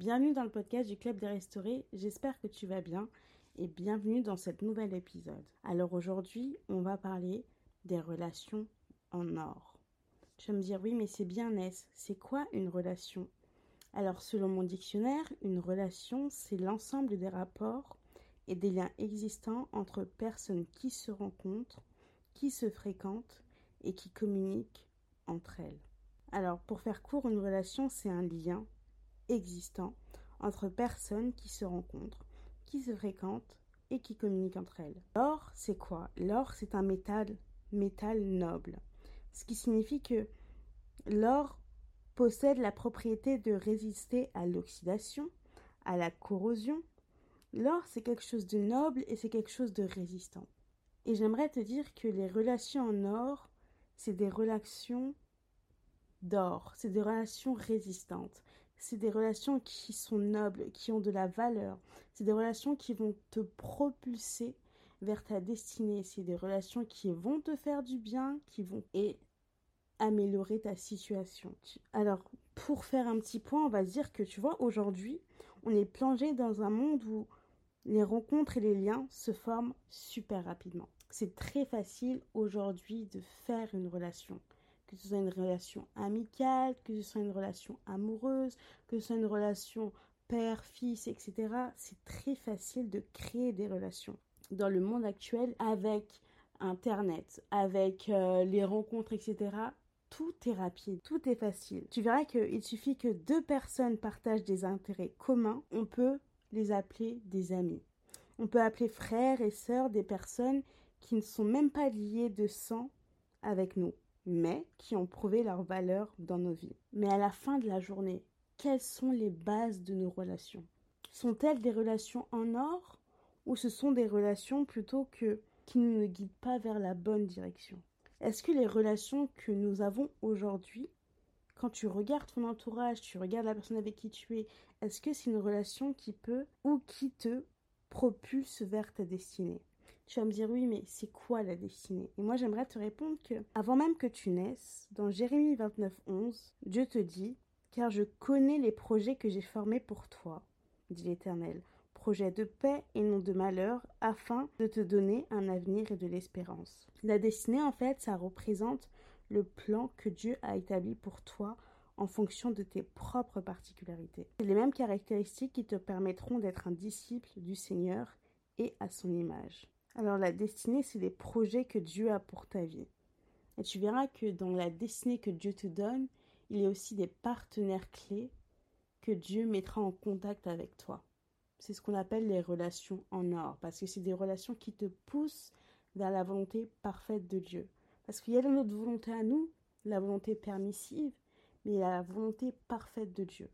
bienvenue dans le podcast du Club des Restaurés. J'espère que tu vas bien et bienvenue dans cet nouvel épisode. Alors aujourd'hui, on va parler des relations en or. Tu vas me dire oui, mais c'est bien Ness. C'est quoi une relation? Alors selon mon dictionnaire, une relation, c'est l'ensemble des rapports et des liens existants entre personnes qui se rencontrent, qui se fréquentent et qui communiquent entre elles. Alors pour faire court, une relation, c'est un lien existant entre personnes qui se rencontrent, qui se fréquentent et qui communiquent entre elles. L'or, c'est quoi? L'or, c'est un métal, métal noble. Ce qui signifie que l'or possède la propriété de résister à l'oxydation, à la corrosion. L'or, c'est quelque chose de noble et c'est quelque chose de résistant. Et j'aimerais te dire que les relations en or, c'est des relations d'or, c'est des relations résistantes, c'est des relations qui sont nobles, qui ont de la valeur. C'est des relations qui vont te propulser vers ta destinée. C'est des relations qui vont te faire du bien, qui vont et améliorer ta situation. Alors, pour faire un petit point, on va dire que tu vois, aujourd'hui, on est plongé dans un monde où les rencontres et les liens se forment super rapidement. C'est très facile aujourd'hui de faire une relation que ce soit une relation amicale, que ce soit une relation amoureuse, que ce soit une relation père, fils, etc. C'est très facile de créer des relations. Dans le monde actuel, avec Internet, avec euh, les rencontres, etc., tout est rapide, tout est facile. Tu verras qu'il suffit que deux personnes partagent des intérêts communs, on peut les appeler des amis. On peut appeler frères et sœurs des personnes qui ne sont même pas liées de sang avec nous mais qui ont prouvé leur valeur dans nos vies. Mais à la fin de la journée, quelles sont les bases de nos relations? Sont-elles des relations en or ou ce sont des relations plutôt que qui ne nous guident pas vers la bonne direction? Est-ce que les relations que nous avons aujourd'hui, quand tu regardes ton entourage, tu regardes la personne avec qui tu es, est-ce que c'est une relation qui peut ou qui te propulse vers ta destinée? Tu vas me dire oui, mais c'est quoi la destinée? Et moi j'aimerais te répondre que avant même que tu naisses, dans Jérémie 29, 11, Dieu te dit Car je connais les projets que j'ai formés pour toi, dit l'Éternel, projets de paix et non de malheur, afin de te donner un avenir et de l'espérance. La destinée, en fait, ça représente le plan que Dieu a établi pour toi en fonction de tes propres particularités. C'est les mêmes caractéristiques qui te permettront d'être un disciple du Seigneur et à son image. Alors la destinée, c'est les projets que Dieu a pour ta vie. Et tu verras que dans la destinée que Dieu te donne, il y a aussi des partenaires clés que Dieu mettra en contact avec toi. C'est ce qu'on appelle les relations en or, parce que c'est des relations qui te poussent vers la volonté parfaite de Dieu. Parce qu'il y a notre volonté à nous, la volonté permissive, mais il y a la volonté parfaite de Dieu.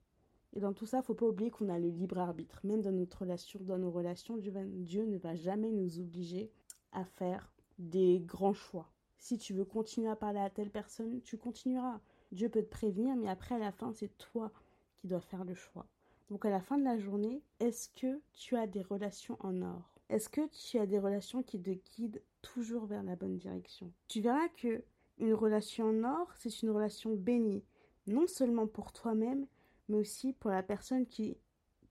Et dans tout ça, faut pas oublier qu'on a le libre arbitre. Même dans notre relation, dans nos relations, Dieu, ne va jamais nous obliger à faire des grands choix. Si tu veux continuer à parler à telle personne, tu continueras. Dieu peut te prévenir, mais après, à la fin, c'est toi qui dois faire le choix. Donc, à la fin de la journée, est-ce que tu as des relations en or? Est-ce que tu as des relations qui te guident toujours vers la bonne direction? Tu verras que une relation en or, c'est une relation bénie, non seulement pour toi-même, mais aussi pour la personne qui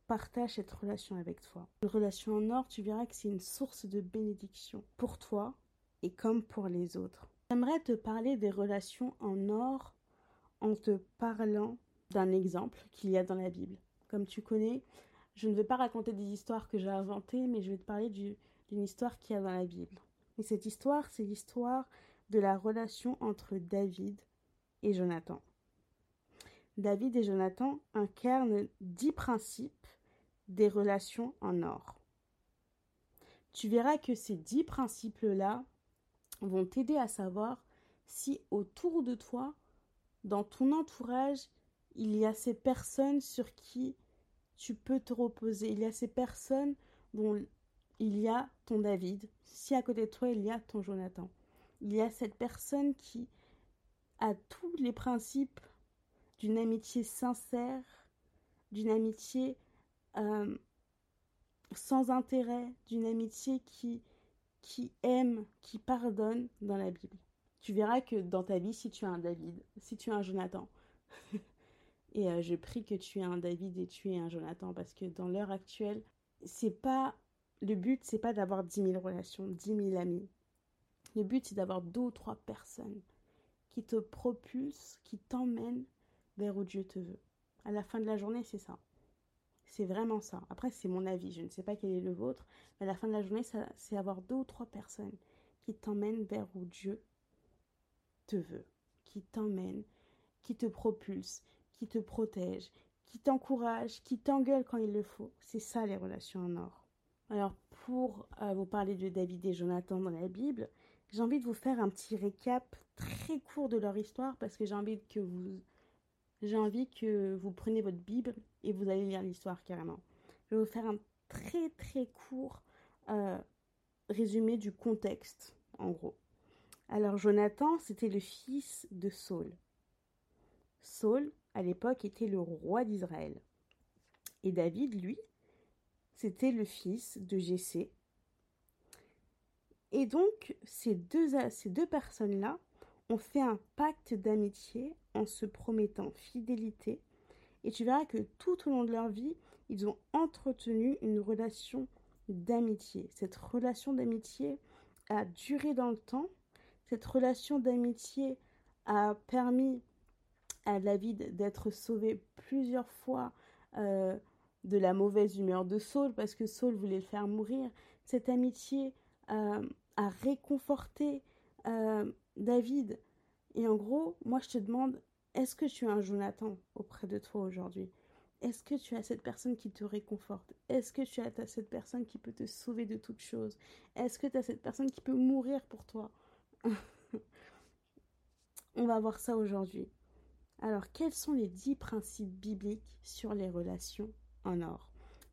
partage cette relation avec toi. Une relation en or, tu verras que c'est une source de bénédiction pour toi et comme pour les autres. J'aimerais te parler des relations en or en te parlant d'un exemple qu'il y a dans la Bible. Comme tu connais, je ne vais pas raconter des histoires que j'ai inventées, mais je vais te parler d'une histoire qu'il y a dans la Bible. Et cette histoire, c'est l'histoire de la relation entre David et Jonathan. David et Jonathan incarnent dix principes des relations en or. Tu verras que ces dix principes-là vont t'aider à savoir si autour de toi, dans ton entourage, il y a ces personnes sur qui tu peux te reposer. Il y a ces personnes dont il y a ton David. Si à côté de toi, il y a ton Jonathan. Il y a cette personne qui a tous les principes d'une amitié sincère, d'une amitié euh, sans intérêt, d'une amitié qui, qui aime, qui pardonne dans la Bible. Tu verras que dans ta vie, si tu as un David, si tu as un Jonathan, Et euh, je prie que tu aies un David et tu aies un Jonathan parce que dans l'heure actuelle, c'est pas le but, c'est pas d'avoir 10 000 relations, 10 000 amis. Le but, c'est d'avoir deux ou trois personnes qui te propulsent, qui t'emmènent vers où Dieu te veut. À la fin de la journée, c'est ça. C'est vraiment ça. Après, c'est mon avis. Je ne sais pas quel est le vôtre. Mais à la fin de la journée, c'est avoir deux ou trois personnes qui t'emmènent vers où Dieu te veut. Qui t'emmènent, qui te propulsent, qui te protègent, qui t'encouragent, qui t'engueulent quand il le faut. C'est ça les relations en or. Alors, pour euh, vous parler de David et Jonathan dans la Bible, j'ai envie de vous faire un petit récap très court de leur histoire parce que j'ai envie que vous j'ai envie que vous preniez votre Bible et vous allez lire l'histoire carrément. Je vais vous faire un très très court euh, résumé du contexte, en gros. Alors Jonathan, c'était le fils de Saul. Saul, à l'époque, était le roi d'Israël. Et David, lui, c'était le fils de Jessé. Et donc, ces deux, ces deux personnes-là ont fait un pacte d'amitié en se promettant fidélité. Et tu verras que tout au long de leur vie, ils ont entretenu une relation d'amitié. Cette relation d'amitié a duré dans le temps. Cette relation d'amitié a permis à David d'être sauvé plusieurs fois euh, de la mauvaise humeur de Saul parce que Saul voulait le faire mourir. Cette amitié euh, a réconforté euh, David. Et en gros, moi je te demande, est-ce que tu as un Jonathan auprès de toi aujourd'hui? Est-ce que tu as cette personne qui te réconforte? Est-ce que tu as cette personne qui peut te sauver de toute chose? Est-ce que tu as cette personne qui peut mourir pour toi? On va voir ça aujourd'hui. Alors, quels sont les dix principes bibliques sur les relations en or?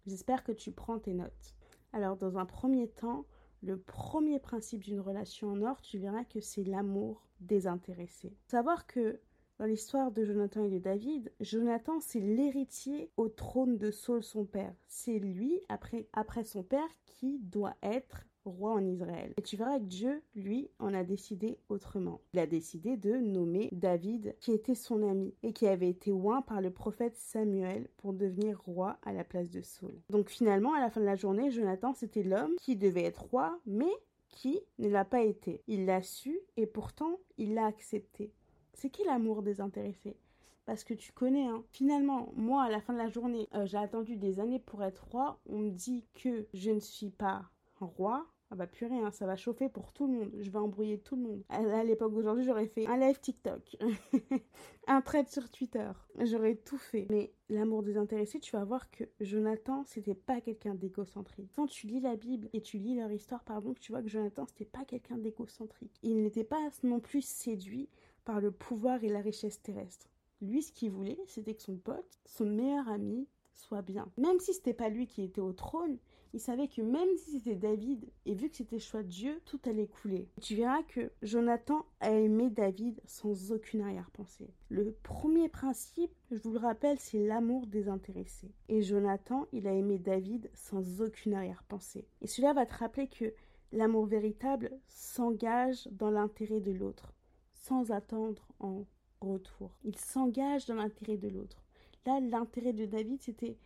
J'espère que tu prends tes notes. Alors, dans un premier temps, le premier principe d'une relation en or, tu verras que c'est l'amour désintéressé. Savoir que dans l'histoire de Jonathan et de David, Jonathan, c'est l'héritier au trône de Saul, son père. C'est lui, après, après son père, qui doit être roi en Israël. Et tu verras que Dieu, lui, en a décidé autrement. Il a décidé de nommer David, qui était son ami et qui avait été oint par le prophète Samuel pour devenir roi à la place de Saul. Donc finalement, à la fin de la journée, Jonathan, c'était l'homme qui devait être roi, mais qui ne l'a pas été. Il l'a su et pourtant, il l'a accepté. C'est qui l'amour désintéressé parce que tu connais, hein. Finalement, moi, à la fin de la journée, euh, j'ai attendu des années pour être roi. On me dit que je ne suis pas roi. Ah bah purée, hein, ça va chauffer pour tout le monde. Je vais embrouiller tout le monde. À, l'époque d'aujourd'hui, j'aurais fait un live TikTok, un trade sur Twitter. J'aurais tout fait. Mais l'amour désintéressé, tu vas voir que Jonathan, c'était pas quelqu'un d'égocentrique. Quand tu lis la Bible et tu lis leur histoire, pardon, tu vois que Jonathan, c'était pas quelqu'un d'égocentrique. Il n'était pas non plus séduit par le pouvoir et la richesse terrestre. Lui, ce qu'il voulait, c'était que son pote, son meilleur ami, soit bien. Même si c'était pas lui qui était au trône, il savait que même si c'était David, et vu que c'était choix de Dieu, tout allait couler. Tu verras que Jonathan a aimé David sans aucune arrière-pensée. Le premier principe, je vous le rappelle, c'est l'amour désintéressé. Et Jonathan, il a aimé David sans aucune arrière-pensée. Et cela va te rappeler que l'amour véritable s'engage dans l'intérêt de l'autre sans attendre en retour. Il s'engage dans l'intérêt de l'autre. Là, l'intérêt de David, c'était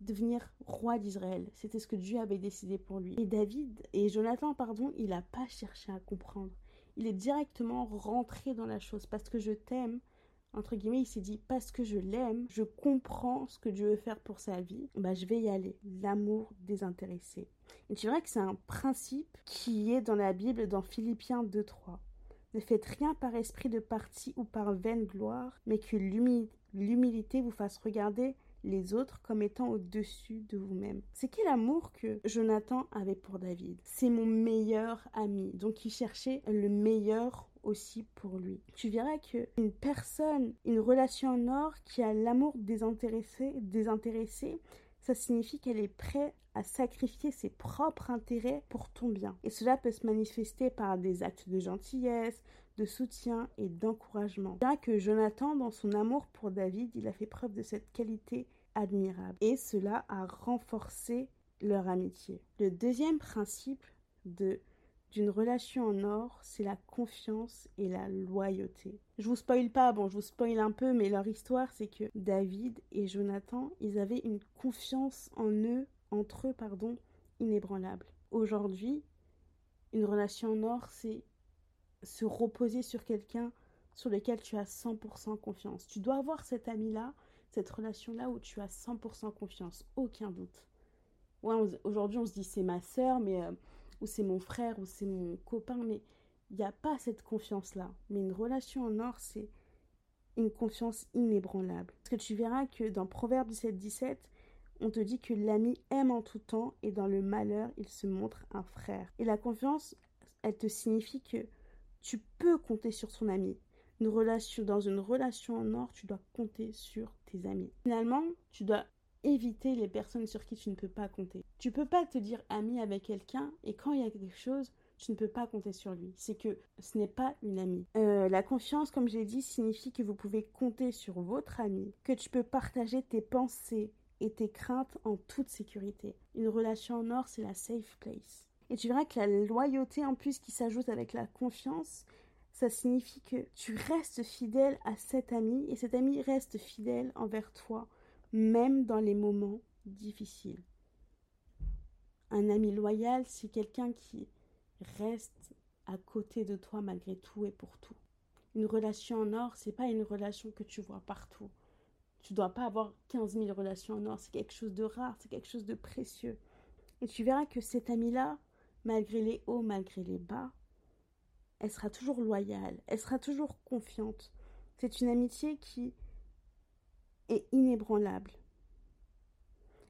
devenir roi d'Israël. C'était ce que Dieu avait décidé pour lui. Et David, et Jonathan, pardon, il n'a pas cherché à comprendre. Il est directement rentré dans la chose. Parce que je t'aime, entre guillemets, il s'est dit, parce que je l'aime, je comprends ce que Dieu veut faire pour sa vie, bah, je vais y aller. L'amour désintéressé. Et tu verras que c'est un principe qui est dans la Bible, dans Philippiens 2.3. Ne faites rien par esprit de parti ou par vaine gloire, mais que l'humilité vous fasse regarder les autres comme étant au-dessus de vous-même. C'est quel amour que Jonathan avait pour David? C'est mon meilleur ami, donc il cherchait le meilleur aussi pour lui. Tu verras que une personne, une relation en or qui a l'amour désintéressé, désintéressé, ça signifie qu'elle est prête à sacrifier ses propres intérêts pour ton bien. Et cela peut se manifester par des actes de gentillesse, de soutien et d'encouragement. Bien que Jonathan, dans son amour pour David, il a fait preuve de cette qualité admirable. Et cela a renforcé leur amitié. Le deuxième principe de d'une relation en or, c'est la confiance et la loyauté. Je vous spoil pas, bon, je vous spoil un peu, mais leur histoire, c'est que David et Jonathan, ils avaient une confiance en eux, entre eux, pardon, inébranlable. Aujourd'hui, une relation en or, c'est se reposer sur quelqu'un sur lequel tu as 100% confiance. Tu dois avoir cet ami-là, cette relation-là où tu as 100% confiance, aucun doute. Ouais, aujourd'hui on se dit c'est ma sœur, mais euh, ou c'est mon frère, ou c'est mon copain, mais il n'y a pas cette confiance-là. Mais une relation en or, c'est une confiance inébranlable. Parce que tu verras que dans Proverbe 17, 17, on te dit que l'ami aime en tout temps et dans le malheur, il se montre un frère. Et la confiance, elle te signifie que tu peux compter sur son ami. Une relation, dans une relation en or, tu dois compter sur tes amis. Finalement, tu dois éviter les personnes sur qui tu ne peux pas compter. Tu peux pas te dire ami avec quelqu'un et quand il y a quelque chose, tu ne peux pas compter sur lui. C'est que ce n'est pas une amie. Euh, la confiance, comme j'ai dit, signifie que vous pouvez compter sur votre ami, que tu peux partager tes pensées et tes craintes en toute sécurité. Une relation en or, c'est la safe place. Et tu verras que la loyauté en plus qui s'ajoute avec la confiance, ça signifie que tu restes fidèle à cet ami et cet ami reste fidèle envers toi même dans les moments difficiles. Un ami loyal, c'est quelqu'un qui reste à côté de toi malgré tout et pour tout. Une relation en or, c'est pas une relation que tu vois partout. Tu dois pas avoir 15 000 relations en or, c'est quelque chose de rare, c'est quelque chose de précieux. Et tu verras que cette amie-là, malgré les hauts, malgré les bas, elle sera toujours loyale, elle sera toujours confiante. C'est une amitié qui est inébranlable.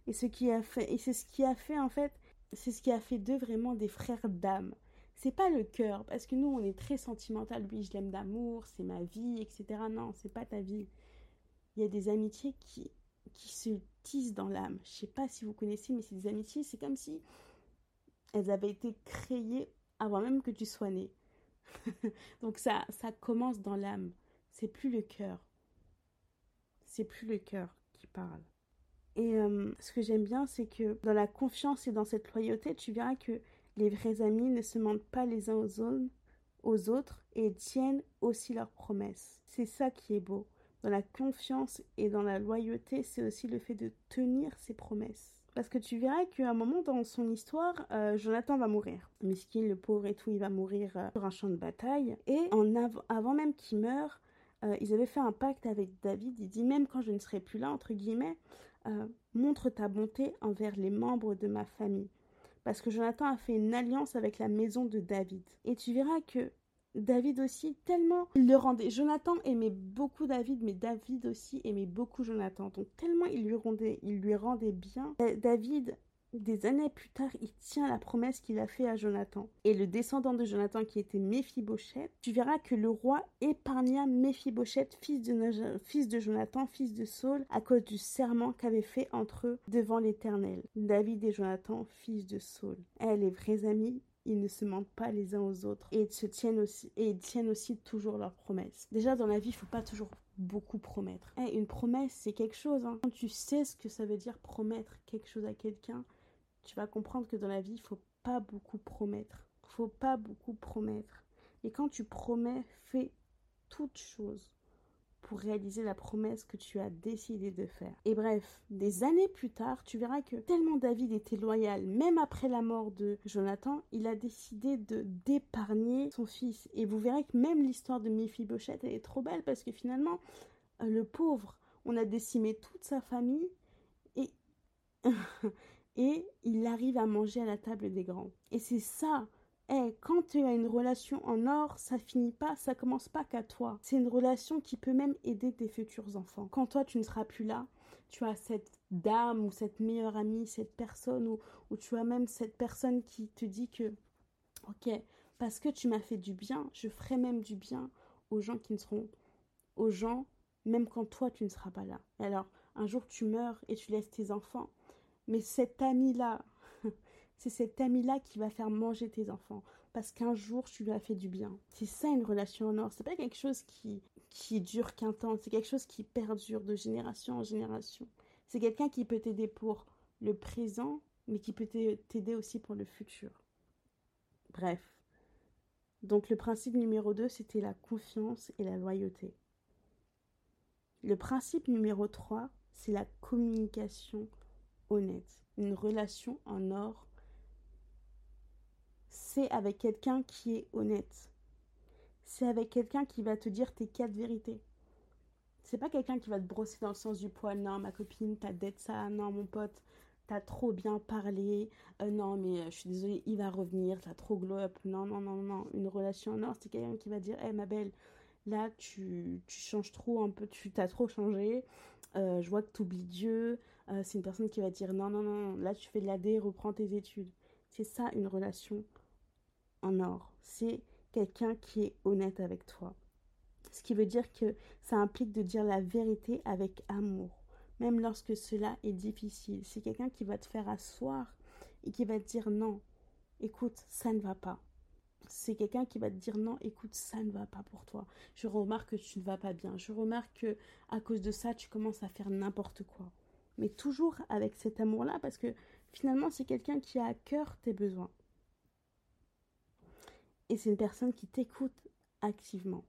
Et ce qui a fait, et c'est ce qui a fait en fait, c'est ce qui a fait d'eux vraiment des frères d'âme. C'est pas le cœur, parce que nous on est très sentimental. Oui, je l'aime d'amour, c'est ma vie, etc. Non, c'est pas ta vie. Il y a des amitiés qui, qui se tissent dans l'âme. Je sais pas si vous connaissez, mais c'est des amitiés, c'est comme si elles avaient été créées avant même que tu sois né. Donc ça, ça commence dans l'âme. C'est plus le cœur c'est plus le cœur qui parle. Et euh, ce que j'aime bien, c'est que dans la confiance et dans cette loyauté, tu verras que les vrais amis ne se mentent pas les uns aux aux autres et tiennent aussi leurs promesses. C'est ça qui est beau. Dans la confiance et dans la loyauté, c'est aussi le fait de tenir ses promesses. Parce que tu verras qu'à un moment dans son histoire, euh, Jonathan va mourir. Miskin, le pauvre et tout, il va mourir euh, sur un champ de bataille. Et avant même qu'il meure, euh, ils avaient fait un pacte avec David. Il dit même quand je ne serai plus là, entre guillemets, montre ta bonté envers les membres de ma famille. Parce que Jonathan a fait une alliance avec la maison de David. Et tu verras que David aussi, tellement il le rendait. Jonathan aimait beaucoup David, mais David aussi aimait beaucoup Jonathan. Donc tellement il lui rendait, il lui rendait bien. David des années plus tard, il tient la promesse qu'il a fait à Jonathan. Et le descendant de Jonathan qui était Méphibosheth, tu verras que le roi épargna Méphibosheth, fils de, fils de Jonathan, fils de Saul, à cause du serment qu'avait fait entre eux devant l'Éternel. David et Jonathan, fils de Saul. Eh, les vrais amis, ils ne se mentent pas les uns aux autres et ils se tiennent aussi et ils tiennent aussi toujours leurs promesses. Déjà dans la vie, il faut pas toujours beaucoup promettre. Eh, une promesse, c'est quelque chose. Hein. Quand tu sais ce que ça veut dire promettre quelque chose à quelqu'un, tu vas comprendre que dans la vie, il faut pas beaucoup promettre. Il faut pas beaucoup promettre. Et quand tu promets, fais toute chose pour réaliser la promesse que tu as décidé de faire. Et bref, des années plus tard, tu verras que tellement David était loyal, même après la mort de Jonathan, il a décidé de d'épargner son fils. Et vous verrez que même l'histoire de Méphibosheth, elle est trop belle parce que finalement, euh, le pauvre, on a décimé toute sa famille et et il arrive à manger à la table des grands. Et c'est ça. Eh, quand tu as une relation en or, ça finit pas, ça commence pas qu'à toi. C'est une relation qui peut même aider tes futurs enfants. Quand toi tu ne seras plus là, tu as cette dame ou cette meilleure amie, cette personne ou, ou tu as même cette personne qui te dit que ok, parce que tu m'as fait du bien, je ferai même du bien aux gens qui ne seront aux gens même quand toi tu ne seras pas là. alors, un jour tu meurs et tu laisses tes enfants mais cet ami-là, c'est cet ami-là qui va faire manger tes enfants. Parce qu'un jour, tu lui as fait du bien. C'est ça une relation en or. C'est pas quelque chose qui, qui dure qu'un temps. C'est quelque chose qui perdure de génération en génération. C'est quelqu'un qui peut t'aider pour le présent, mais qui peut t'aider aussi pour le futur. Bref, Donc le principe numéro 2, c'était la confiance et la loyauté. Le principe numéro 3, c'est la communication honnête. Une relation en or, c'est avec quelqu'un qui est honnête. C'est avec quelqu'un qui va te dire tes quatre vérités. C'est pas quelqu'un qui va te brosser dans le sens du poil. Non, ma copine, t'as d'être ça. Non, mon pote, t'as trop bien parlé. Euh, non, mais euh, je suis désolée, il va revenir. T'as trop glow up. Non, non, non, non. Une relation en or, c'est quelqu'un qui va dire Hé, ma belle, là, tu, tu, changes trop un peu. Tu t'as trop changé. Euh, je vois que tu oublies Dieu. c'est une personne qui va dire Non, non, non. Là, tu fais de l'AD, reprends tes études. C'est ça, une relation or. C'est quelqu'un qui est honnête avec toi. Ce qui veut dire que ça implique de dire la vérité avec amour, même lorsque cela est difficile. C'est quelqu'un qui va te faire asseoir et qui va te dire non, écoute, ça ne va pas. C'est quelqu'un qui va te dire non, écoute, ça ne va pas pour toi. Je remarque que tu ne vas pas bien. Je remarque que à cause de ça, tu commences à faire n'importe quoi. Mais toujours avec cet amour-là, parce que finalement, c'est quelqu'un qui a à cœur tes besoins. Et c'est une personne qui t'écoute activement.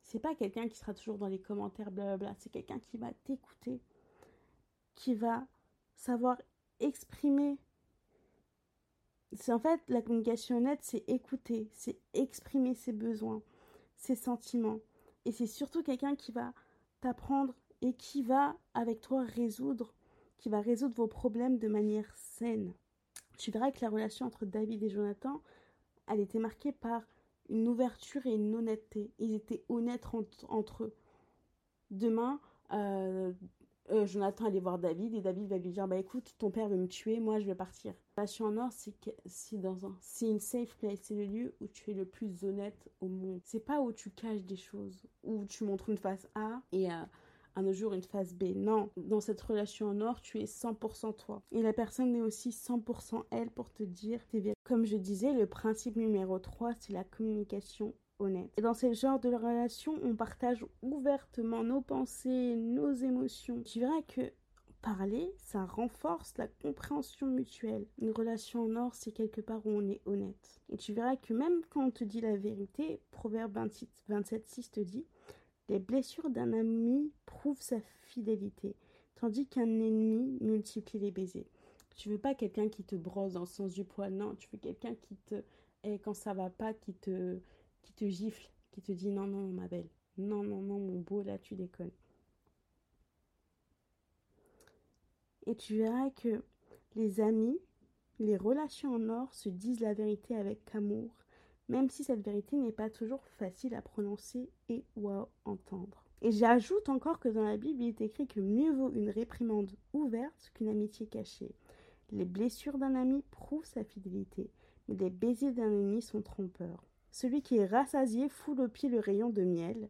C'est pas quelqu'un qui sera toujours dans les commentaires, blablabla. C'est quelqu'un qui va t'écouter, qui va savoir exprimer. C'est en fait la communication honnête, c'est écouter, c'est exprimer ses besoins, ses sentiments. Et c'est surtout quelqu'un qui va t'apprendre et qui va avec toi résoudre, qui va résoudre vos problèmes de manière saine. Tu verras que la relation entre David et Jonathan, elle était marquée par une ouverture et une honnêteté. Ils étaient honnêtes entre eux. Demain, euh, euh, Jonathan allait voir David et David va lui dire bah écoute ton père veut me tuer moi je vais partir. La en or c'est dans un c'est une safe place c'est le lieu où tu es le plus honnête au monde. C'est pas où tu caches des choses où tu montres une face A et un autre jour une phase B. Non, dans cette relation en or, tu es 100% toi. Et la personne est aussi 100% elle pour te dire tes vérités. Comme je disais, le principe numéro 3, c'est la communication honnête. Et dans ce genre de relation, on partage ouvertement nos pensées, nos émotions. Tu verras que parler, ça renforce la compréhension mutuelle. Une relation en or, c'est quelque part où on est honnête. Et tu verras que même quand on te dit la vérité, Proverbe 27.6 te dit les blessures d'un ami prouvent sa fidélité, tandis qu'un ennemi multiplie les baisers. Tu veux pas quelqu'un qui te brosse dans le sens du poil, non, tu veux quelqu'un qui te et quand ça va pas, qui te qui te gifle, qui te dit non non ma belle, non non non mon beau là tu déconnes. Et tu verras que les amis, les relations en or se disent la vérité avec amour même si cette vérité n'est pas toujours facile à prononcer et ou à entendre. Et j'ajoute encore que dans la Bible, il est écrit que mieux vaut une réprimande ouverte qu'une amitié cachée. Les blessures d'un ami prouvent sa fidélité, mais les baisers d'un ennemi sont trompeurs. Celui qui est rassasié foule au pied le rayon de miel,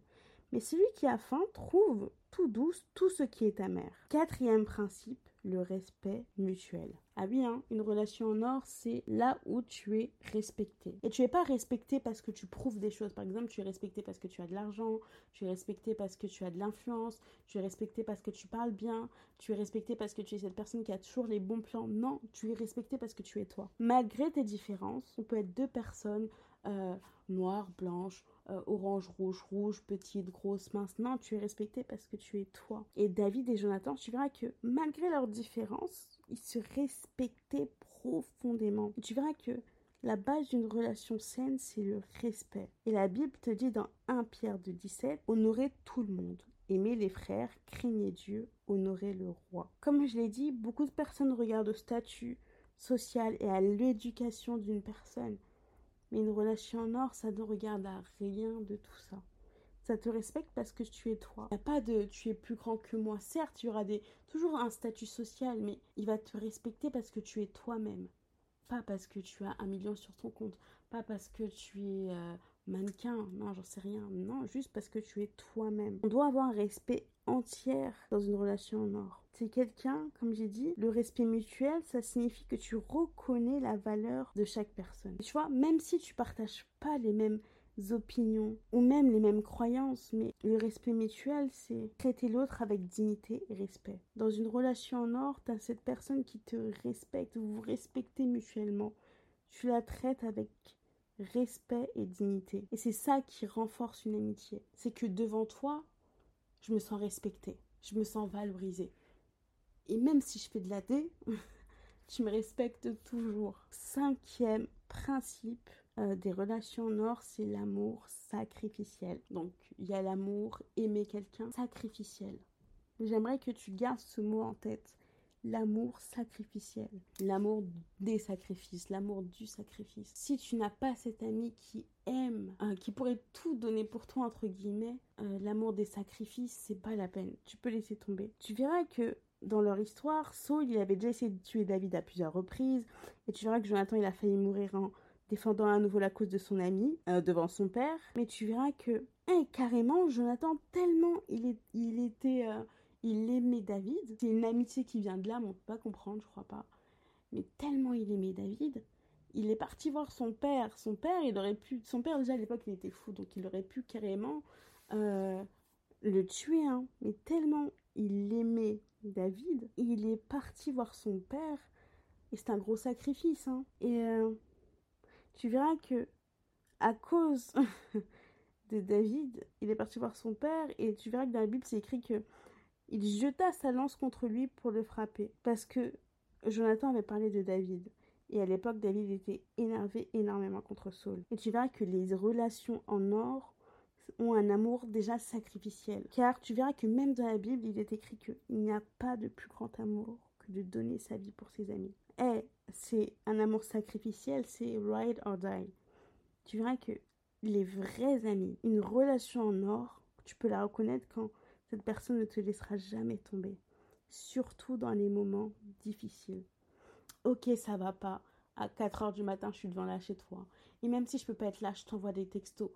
mais celui qui a faim trouve tout douce tout ce qui est amer. Quatrième principe, le respect mutuel. Ah oui, hein, une relation en or, c'est là où tu es respecté. Et tu es pas respecté parce que tu prouves des choses. Par exemple, tu es respecté parce que tu as de l'argent, tu es respecté parce que tu as de l'influence, tu es respecté parce que tu parles bien, tu es respecté parce que tu es cette personne qui a toujours les bons plans. Non, tu es respecté parce que tu es toi. Malgré tes différences, on peut être deux personnes euh, noires, blanches, euh, orange, rouge, rouge, petite, grosse, mince. Non, tu es respecté parce que tu es toi. Et David et Jonathan, tu verras que malgré leurs différences, ils se respectaient profondément. tu verras que la base d'une relation saine, c'est le respect. Et la Bible te dit dans 1 Pierre de 17, honorez tout le monde. Aimez les frères, craignez Dieu, honorez le roi. Comme je l'ai dit, beaucoup de personnes regardent au statut social et à l'éducation d'une personne. Mais une relation en or, ça ne regarde à rien de tout ça. Ça te respecte parce que tu es toi. Il n'y a pas de tu es plus grand que moi. Certes, il y aura des, toujours un statut social, mais il va te respecter parce que tu es toi-même. Pas parce que tu as un million sur ton compte. Pas parce que tu es euh, mannequin. Non, j'en sais rien. Non, juste parce que tu es toi-même. On doit avoir un respect entier dans une relation en or. C'est quelqu'un, comme j'ai dit, le respect mutuel, ça signifie que tu reconnais la valeur de chaque personne. tu vois, même si tu partages pas les mêmes opinions ou même les mêmes croyances, mais le respect mutuel, c'est traiter l'autre avec dignité et respect. Dans une relation en or, tu as cette personne qui te respecte, vous vous respectez mutuellement. Tu la traites avec respect et dignité. Et c'est ça qui renforce une amitié. C'est que devant toi, je me sens respectée, je me sens valorisée. Et même si je fais de la dé, tu me respectes toujours. Cinquième principe euh, des relations nord, c'est l'amour sacrificiel. Donc, il y a l'amour, aimer quelqu'un, sacrificiel. J'aimerais que tu gardes ce mot en tête. L'amour sacrificiel. L'amour des sacrifices, l'amour du sacrifice. Si tu n'as pas cet ami qui aime, euh, qui pourrait tout donner pour toi, entre guillemets, euh, l'amour des sacrifices, c'est pas la peine. Tu peux laisser tomber. Tu verras que dans leur histoire, Saul, il avait déjà essayé de tuer David à plusieurs reprises. Et tu verras que Jonathan, il a failli mourir en défendant à nouveau la cause de son ami euh, devant son père. Mais tu verras que, hein, carrément, Jonathan, tellement il, était... Euh, il aimait David. C'est une amitié qui vient de là, mais on peut pas comprendre, je crois pas. Mais tellement il aimait David, il est parti voir son père. Son père, il aurait pu... Son père, déjà, à l'époque, il était fou, donc il aurait pu carrément... Euh, le tuer, hein. mais tellement il aimait David, il est parti voir son père, et c'est un gros sacrifice. Hein. Et euh, tu verras que, à cause de David, il est parti voir son père, et tu verras que dans la Bible, c'est écrit que il jeta sa lance contre lui pour le frapper, parce que Jonathan avait parlé de David. Et à l'époque, David était énervé énormément contre Saul. Et tu verras que les relations en or ont un amour déjà sacrificiel. Car tu verras que même dans la Bible, il est écrit qu'il n'y a pas de plus grand amour que de donner sa vie pour ses amis. Et c'est un amour sacrificiel, c'est ride or die. Tu verras que les vrais amis, une relation en or, tu peux la reconnaître quand cette personne ne te laissera jamais tomber. Surtout dans les moments difficiles. Ok, ça va pas. À 4 heures du matin, je suis devant là chez toi. Et même si je peux pas être là, je t'envoie des textos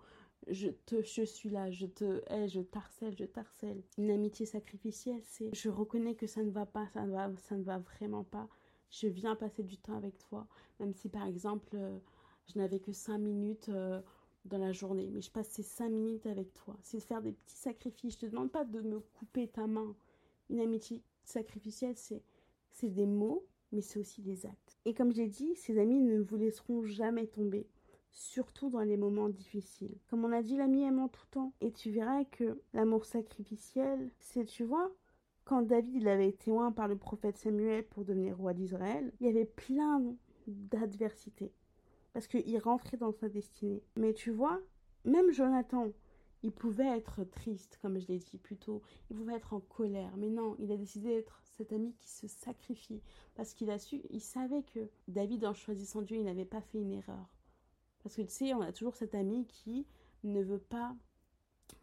je te je suis là, je te hais, je t'harcèle, je t'harcèle. Une amitié sacrificielle, c'est je reconnais que ça ne va pas, ça ne va, ça ne va vraiment pas. Je viens passer du temps avec toi, même si par exemple euh, je n'avais que cinq minutes euh, dans la journée, mais je passe ces cinq minutes avec toi. C'est de faire des petits sacrifices. Je te demande pas de me couper ta main. Une amitié sacrificielle, c'est c'est des mots, mais c'est aussi des actes. Et comme j'ai dit, ces amis ne vous laisseront jamais tomber surtout dans les moments difficiles. Comme on a dit, l'ami aime en tout temps. Et tu verras que l'amour sacrificiel, c'est, tu vois, quand David il avait été loin par le prophète Samuel pour devenir roi d'Israël, il y avait plein d'adversités. Parce qu'il rentrait dans sa destinée. Mais tu vois, même Jonathan, il pouvait être triste, comme je l'ai dit plus tôt. Il pouvait être en colère. Mais non, il a décidé d'être cet ami qui se sacrifie. Parce qu'il a su, il savait que David, en choisissant Dieu, il n'avait pas fait une erreur. Parce que tu sais, on a toujours cet ami qui ne veut pas,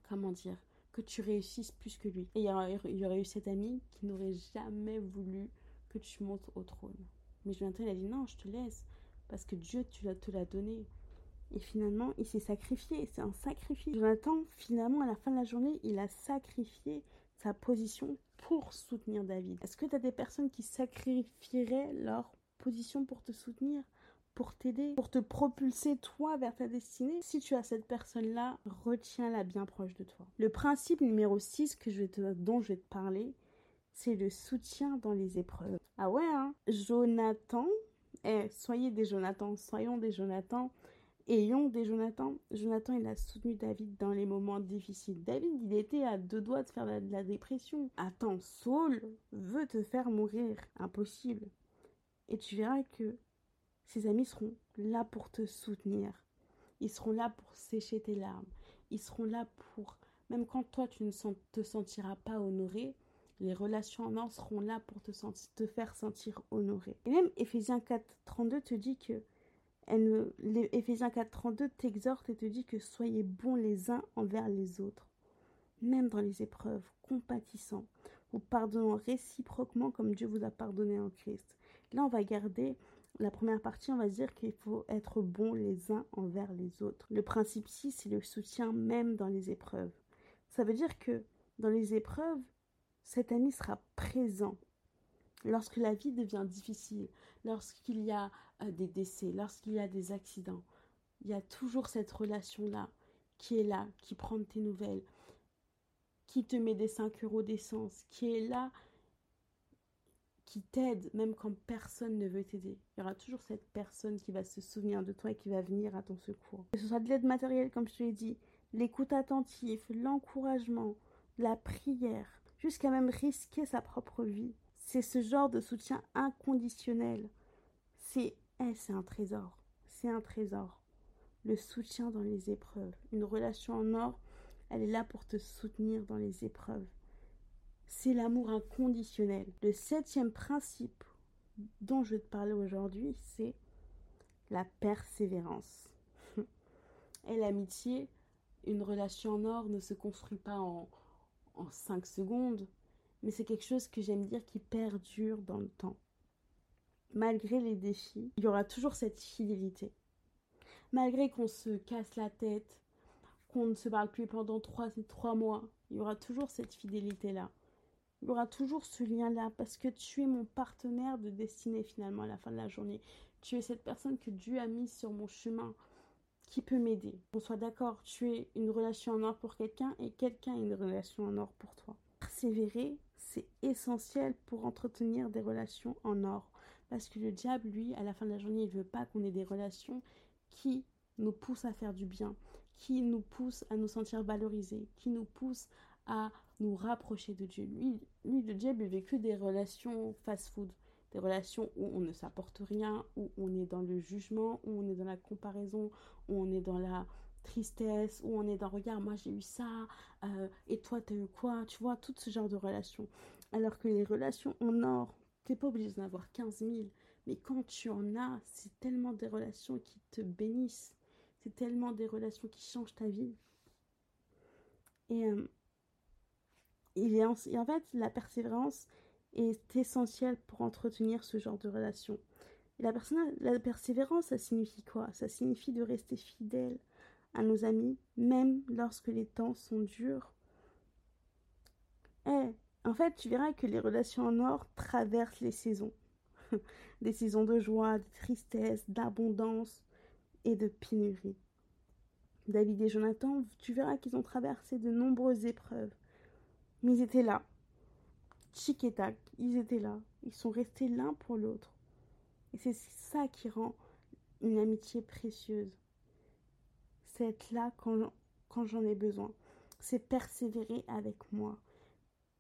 comment dire, que tu réussisses plus que lui. Et il y, aurait, eu cet ami qui n'aurait jamais voulu que tu montes au trône. Mais Jonathan, il a dit non, je te laisse. Parce que Dieu tu te l'a donné. Et finalement, il s'est sacrifié. C'est un sacrifice. Jonathan, finalement, à la fin de la journée, il a sacrifié sa position pour soutenir David. Est-ce que tu as des personnes qui sacrifieraient leur position pour te soutenir? Pour t'aider, pour te propulser toi vers ta destinée. Si tu as cette personne-là, retiens-la bien proche de toi. Le principe numéro 6 que je dont je vais te parler, c'est le soutien dans les épreuves. Ah ouais, hein Jonathan, eh, soyez des Jonathan, soyons des Jonathan, ayons des Jonathan. Jonathan, il a soutenu David dans les moments difficiles. David, il était à deux doigts de faire de la dépression. Attends, Saul veut te faire mourir. Impossible. Et tu verras que ses amis seront là pour te soutenir. Ils seront là pour sécher tes larmes. Ils seront là pour, même quand toi tu ne te sentiras pas honoré, les relations en or seront là pour te, te faire sentir honoré. Et même Ephésiens 4, 32 te dit que elle, Ephésiens 4, 32 t'exhorte et te dit que soyez bons les uns envers les autres, même dans les épreuves, compatissants, ou pardonnant réciproquement comme Dieu vous a pardonné en Christ. Là, on va garder la première partie, on va dire qu'il faut être bon les uns envers les autres. Le principe 6, c'est le soutien même dans les épreuves. Ça veut dire que dans les épreuves, cet ami sera présent. Lorsque la vie devient difficile, lorsqu'il y a euh, des décès, lorsqu'il y a des accidents, il y a toujours cette relation-là qui est là, qui prend tes nouvelles, qui te met des 5 euros d'essence, qui est là qui t'aide même quand personne ne veut t'aider. Il y aura toujours cette personne qui va se souvenir de toi et qui va venir à ton secours. Que ce soit de l'aide matérielle, comme je te l'ai dit, l'écoute attentive, l'encouragement, la prière, jusqu'à même risquer sa propre vie. C'est ce genre de soutien inconditionnel. C'est eh, c'est un trésor. C'est un trésor. Le soutien dans les épreuves. Une relation en or, elle est là pour te soutenir dans les épreuves c'est l'amour inconditionnel. Le septième principe dont je vais te parler aujourd'hui, c'est la persévérance. Et l'amitié, une relation en or ne se construit pas en, en cinq secondes, mais c'est quelque chose que j'aime dire qui perdure dans le temps. Malgré les défis, il y aura toujours cette fidélité. Malgré qu'on se casse la tête, qu'on ne se parle plus pendant trois, trois mois, il y aura toujours cette fidélité-là il y aura toujours ce lien-là parce que tu es mon partenaire de destinée finalement à la fin de la journée. Tu es cette personne que Dieu a mise sur mon chemin qui peut m'aider. On soit d'accord, tu es une relation en or pour quelqu'un et quelqu'un est une relation en or pour toi. Persévérer, c'est essentiel pour entretenir des relations en or. Parce que le diable, lui, à la fin de la journée, il veut pas qu'on ait des relations qui nous poussent à faire du bien, qui nous poussent à nous sentir valorisés, qui nous poussent à nous rapprocher de Dieu. Lui, lui le diable, il vécu des relations fast-food, des relations où on ne s'apporte rien, où on est dans le jugement, où on est dans la comparaison, où on est dans la tristesse, où on est dans regarde, moi j'ai eu ça, euh, et toi t'as eu quoi, tu vois, tout ce genre de relations. Alors que les relations en or, t'es pas obligé d'en avoir 15 000, mais quand tu en as, c'est tellement des relations qui te bénissent, c'est tellement des relations qui changent ta vie. Et euh, et en fait, la persévérance est essentielle pour entretenir ce genre de relation. la, la persévérance, ça signifie quoi? Ça signifie de rester fidèle à nos amis, même lorsque les temps sont durs. Eh, en fait, tu verras que les relations en or traversent les saisons. Des saisons de joie, de tristesse, d'abondance et de pénurie. David et Jonathan, tu verras qu'ils ont traversé de nombreuses épreuves. Mais ils étaient là. Chic et tac, ils étaient là. Ils sont restés l'un pour l'autre. Et c'est ça qui rend une amitié précieuse. C'est être là quand, j'en ai besoin. C'est persévérer avec moi.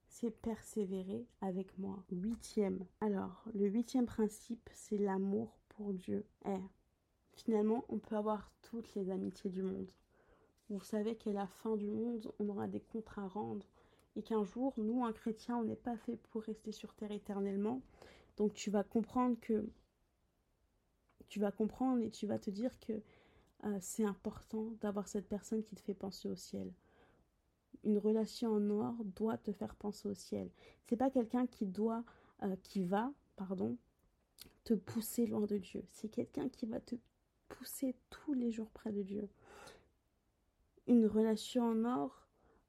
C'est persévérer avec moi. Huitième. Alors, le huitième principe, c'est l'amour pour Dieu. Eh, finalement, on peut avoir toutes les amitiés du monde. Vous savez qu'à la fin du monde, on aura des comptes à rendre et qu'un jour, nous, un chrétien, on n'est pas fait pour rester sur terre éternellement. Donc tu vas comprendre que tu vas comprendre et tu vas te dire que euh, c'est important d'avoir cette personne qui te fait penser au ciel. Une relation en noir doit te faire penser au ciel. C'est pas quelqu'un qui doit, euh, qui va, pardon, te pousser loin de Dieu. C'est quelqu'un qui va te pousser tous les jours près de Dieu. Une relation en or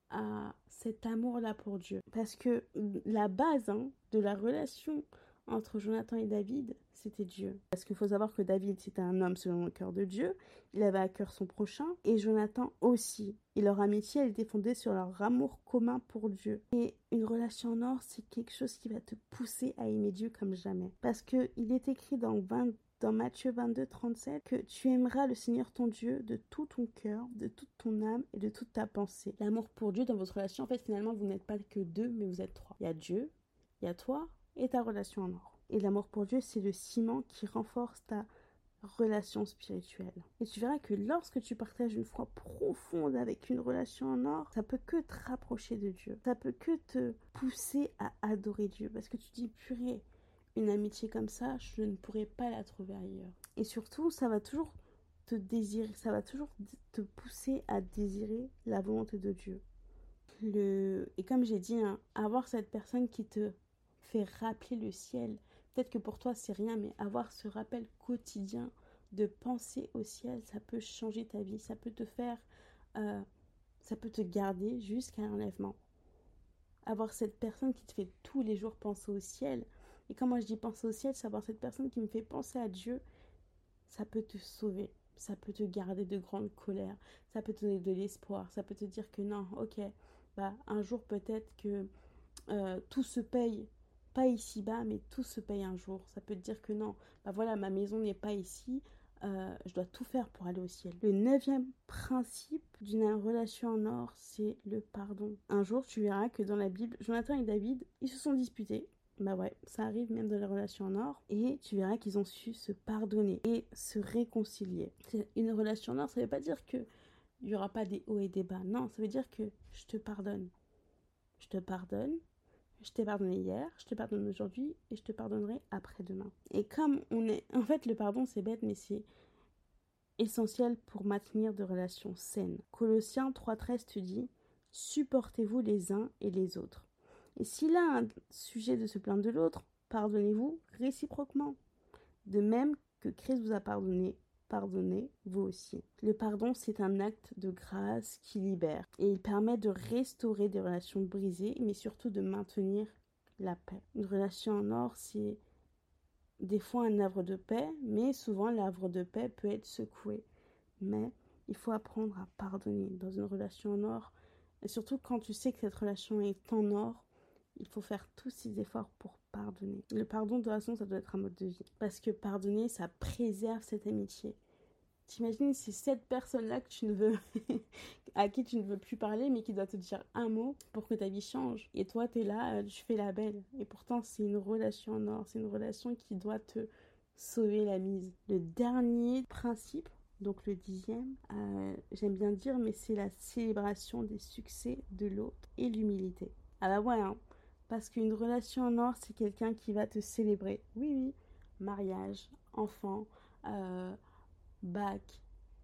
à cet amour-là pour Dieu. Parce que la base hein, de la relation entre Jonathan et David, c'était Dieu. Parce qu'il faut savoir que David, c'était un homme selon le cœur de Dieu. Il avait à cœur son prochain. Et Jonathan aussi. Et leur amitié, elle était fondée sur leur amour commun pour Dieu. Et une relation en or, c'est quelque chose qui va te pousser à aimer Dieu comme jamais. Parce que il est écrit dans 20, dans Matthieu 22, 37, que tu aimeras le Seigneur ton Dieu de tout ton cœur, de toute ton âme et de toute ta pensée. L'amour pour Dieu dans votre relation, en fait, finalement, vous n'êtes pas que deux, mais vous êtes trois. Il y a Dieu, il y a toi et ta relation en or. Et l'amour pour Dieu, c'est le ciment qui renforce ta relation spirituelle. Et tu verras que lorsque tu partages une foi profonde avec une relation en or, ça peut que te rapprocher de Dieu. Ça peut que te pousser à adorer Dieu. Parce que tu dis, purée, une amitié comme ça, je ne pourrais pas la trouver ailleurs. Et surtout, ça va toujours te désirer, ça va toujours te pousser à désirer la volonté de Dieu. Le... Et comme j'ai dit, hein, avoir cette personne qui te fait rappeler le ciel, peut-être que pour toi c'est rien, mais avoir ce rappel quotidien de penser au ciel, ça peut changer ta vie, ça peut te faire, euh, ça peut te garder jusqu'à l'enlèvement. Avoir cette personne qui te fait tous les jours penser au ciel, et quand moi je dis penser au ciel, savoir cette personne qui me fait penser à Dieu, ça peut te sauver, ça peut te garder de grandes colères, ça peut te donner de l'espoir, ça peut te dire que non, ok, bah un jour peut-être que euh, tout se paye pas ici-bas, mais tout se paye un jour. Ça peut te dire que non, bah voilà, ma maison n'est pas ici, euh, je dois tout faire pour aller au ciel. Le neuvième principe d'une relation en or, c'est le pardon. Un jour, tu verras que dans la Bible, Jonathan et David, ils se sont disputés. Bah ouais, ça arrive même dans les relations en or. Et tu verras qu'ils ont su se pardonner et se réconcilier. Une relation en or, ça veut pas dire que n'y aura pas des hauts et des bas. Non, ça veut dire que je te pardonne. Je te pardonne. Je t'ai pardonné hier, je te pardonne aujourd'hui et je te pardonnerai après-demain. Et comme on est... En fait, le pardon, c'est bête, mais c'est essentiel pour maintenir de relations saines. Colossiens 3.13 te dit Supportez-vous les uns et les autres. Et s'il a un sujet de se plaindre de l'autre, pardonnez-vous réciproquement. De même que Christ vous a pardonné, pardonnez vous aussi. Le pardon, c'est un acte de grâce qui libère et il permet de restaurer des relations brisées, mais surtout de maintenir la paix. Une relation en or, c'est des fois un havre de paix, mais souvent l'havre de paix peut être secoué. Mais il faut apprendre à pardonner dans une relation en or, et surtout quand tu sais que cette relation est en or, il faut faire tous ces efforts pour pardonner. Le pardon, de toute façon, ça doit être un mode de vie. Parce que pardonner, ça préserve cette amitié. T'imagines, c'est cette personne-là que tu ne veux, à qui tu ne veux plus parler, mais qui doit te dire un mot pour que ta vie change. Et toi, tu es là, euh, tu fais la belle. Et pourtant, c'est une relation en or. C'est une relation qui doit te sauver la mise. Le dernier principe, donc le dixième, euh, j'aime bien dire, mais c'est la célébration des succès de l'autre et l'humilité. Ah bah ouais, hein, parce qu'une relation en or, c'est quelqu'un qui va te célébrer. Oui, oui. Mariage, enfant, euh, bac,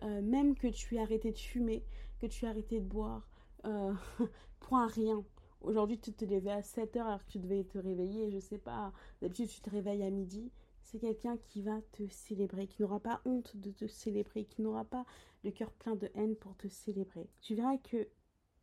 euh, même que tu aies arrêté de fumer, que tu aies arrêté de boire, euh, point rien. Aujourd'hui, tu te levais à 7 heures alors que tu devais te réveiller, je sais pas, d'habitude tu te réveilles à midi. C'est quelqu'un qui va te célébrer, qui n'aura pas honte de te célébrer, qui n'aura pas le cœur plein de haine pour te célébrer. Tu verras que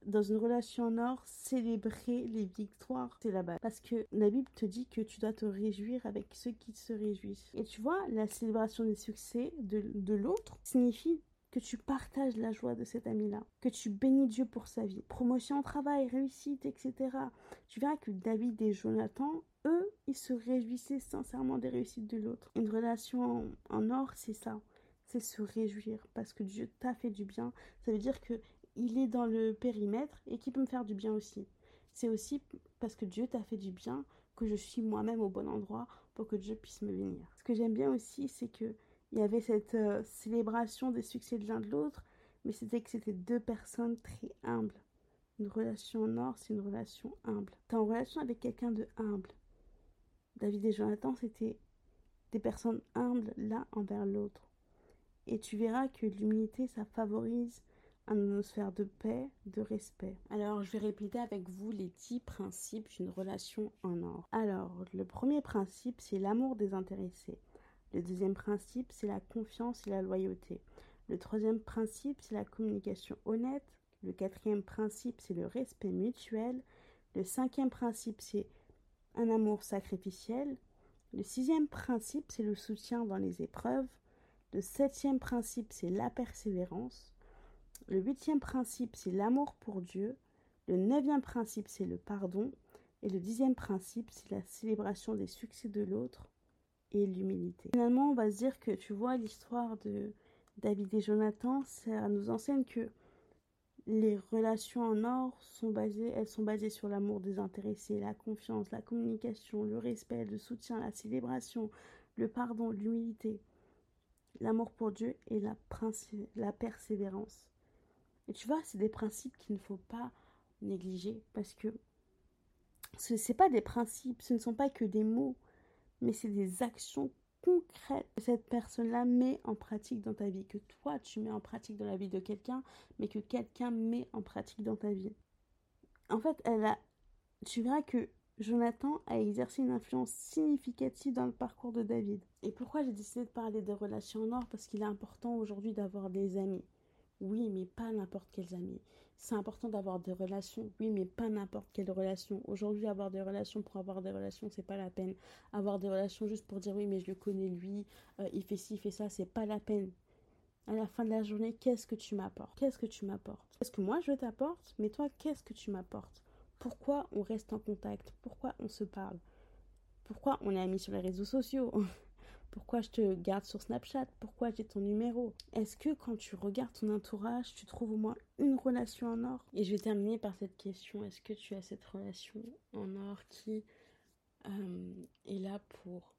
dans une relation en or, célébrer les victoires, c'est la base. Parce que la Bible te dit que tu dois te réjouir avec ceux qui se réjouissent. Et tu vois, la célébration des succès de, l'autre signifie que tu partages la joie de cet ami-là, que tu bénis Dieu pour sa vie, promotion au travail, réussite, etc. Tu verras que David et Jonathan, eux, ils se réjouissaient sincèrement des réussites de l'autre. Une relation en or, c'est ça c'est se réjouir parce que Dieu t'a fait du bien. Ça veut dire que il est dans le périmètre et qui peut me faire du bien aussi. C'est aussi parce que Dieu t'a fait du bien que je suis moi-même au bon endroit pour que Dieu puisse me bénir. Ce que j'aime bien aussi, c'est que il y avait cette euh, célébration des succès de l'un de l'autre, mais c'était que c'était deux personnes très humbles. Une relation en or, c'est une relation humble. T'es en relation avec quelqu'un de humble. David et Jonathan, c'était des personnes humbles l'un envers l'autre. Et tu verras que l'humilité, ça favorise atmosphère de paix, de respect. Alors, je vais répéter avec vous les dix principes d'une relation en or. Alors, le premier principe, c'est l'amour désintéressé. Le deuxième principe, c'est la confiance et la loyauté. Le troisième principe, c'est la communication honnête. Le quatrième principe, c'est le respect mutuel. Le cinquième principe, c'est un amour sacrificiel. Le sixième principe, c'est le soutien dans les épreuves. Le septième principe, c'est la persévérance. Le huitième principe, c'est l'amour pour Dieu. Le neuvième principe, c'est le pardon. Et le dixième principe, c'est la célébration des succès de l'autre et l'humilité. Finalement, on va se dire que tu vois l'histoire de David et Jonathan, ça nous enseigne que les relations en or sont basées, elles sont basées sur l'amour désintéressé, la confiance, la communication, le respect, le soutien, la célébration, le pardon, l'humilité, l'amour pour Dieu et la, la persévérance. Et tu vois, c'est des principes qu'il ne faut pas négliger parce que ce n'est pas des principes, ce ne sont pas que des mots, mais c'est des actions concrètes que cette personne-là met en pratique dans ta vie, que toi tu mets en pratique dans la vie de quelqu'un, mais que quelqu'un met en pratique dans ta vie. En fait, elle a, tu verras que Jonathan a exercé une influence significative dans le parcours de David. Et pourquoi j'ai décidé de parler des relations en or? Parce qu'il est important aujourd'hui d'avoir des amis. Oui, mais pas n'importe quels amis. C'est important d'avoir des relations. Oui, mais pas n'importe quelle relation. Aujourd'hui, avoir des relations pour avoir des relations, c'est pas la peine. Avoir des relations juste pour dire oui, mais je le connais lui, euh, il fait ci, il fait ça, c'est pas la peine. À la fin de la journée, qu'est-ce que tu m'apportes? Qu'est-ce que tu m'apportes? Qu'est-ce que moi je t'apporte Mais toi, qu'est-ce que tu m'apportes? Pourquoi on reste en contact? Pourquoi on se parle? Pourquoi on est amis sur les réseaux sociaux? Pourquoi je te garde sur Snapchat? Pourquoi j'ai ton numéro? Est-ce que quand tu regardes ton entourage, tu trouves au moins une relation en or? Et je vais terminer par cette question. Est-ce que tu as cette relation en or qui euh, est là pour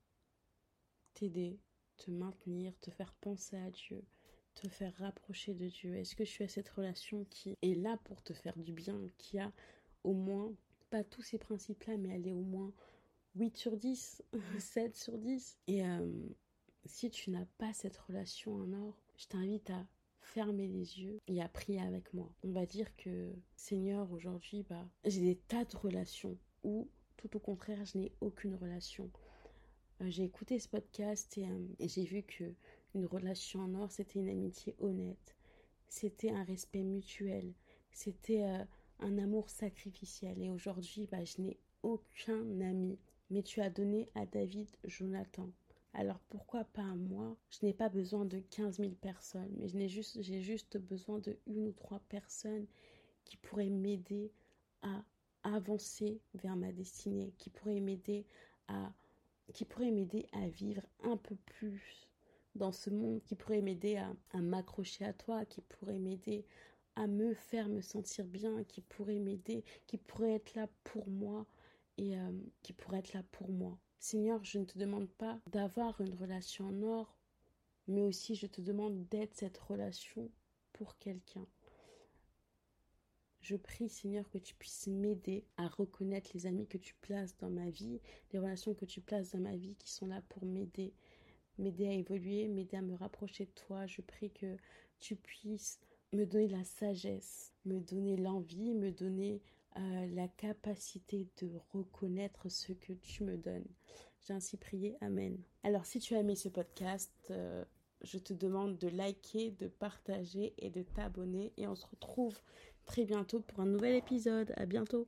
t'aider, te maintenir, te faire penser à Dieu, te faire rapprocher de Dieu? Est-ce que tu as cette relation qui est là pour te faire du bien, qui a au moins, pas tous ces principes-là, mais elle est au moins 8 sur 10, 7 sur 10. Et euh, si tu n'as pas cette relation en or, je t'invite à fermer les yeux et à prier avec moi. On va dire que Seigneur, aujourd'hui, bah, j'ai des tas de relations ou tout au contraire, je n'ai aucune relation. Euh, j'ai écouté ce podcast et, euh, et j'ai vu que une relation en or, c'était une amitié honnête, c'était un respect mutuel, c'était un amour sacrificiel. Et aujourd'hui, bah, je n'ai aucun ami mais tu as donné à David Jonathan. Alors pourquoi pas à moi? Je n'ai pas besoin de 15 000 personnes, mais j'ai juste, juste besoin de une ou trois personnes qui pourraient m'aider à avancer vers ma destinée, qui pourraient m'aider à qui pourraient m'aider à vivre un peu plus dans ce monde, qui pourraient m'aider à, à m'accrocher à toi, qui pourraient m'aider à me faire me sentir bien, qui pourraient m'aider, qui pourraient être là pour moi et euh, qui pourrait être là pour moi. Seigneur, je ne te demande pas d'avoir une relation en or, mais aussi je te demande d'être cette relation pour quelqu'un. Je prie, Seigneur, que tu puisses m'aider à reconnaître les amis que tu places dans ma vie, les relations que tu places dans ma vie qui sont là pour m'aider, m'aider à évoluer, m'aider à me rapprocher de toi. Je prie que tu puisses me donner la sagesse, me donner l'envie, me donner euh, la capacité de reconnaître ce que tu me donnes. J'ai ainsi prié. Amen. Alors si tu as aimé ce podcast, euh, je te demande de liker, de partager et de t'abonner. Et on se retrouve très bientôt pour un nouvel épisode. À bientôt.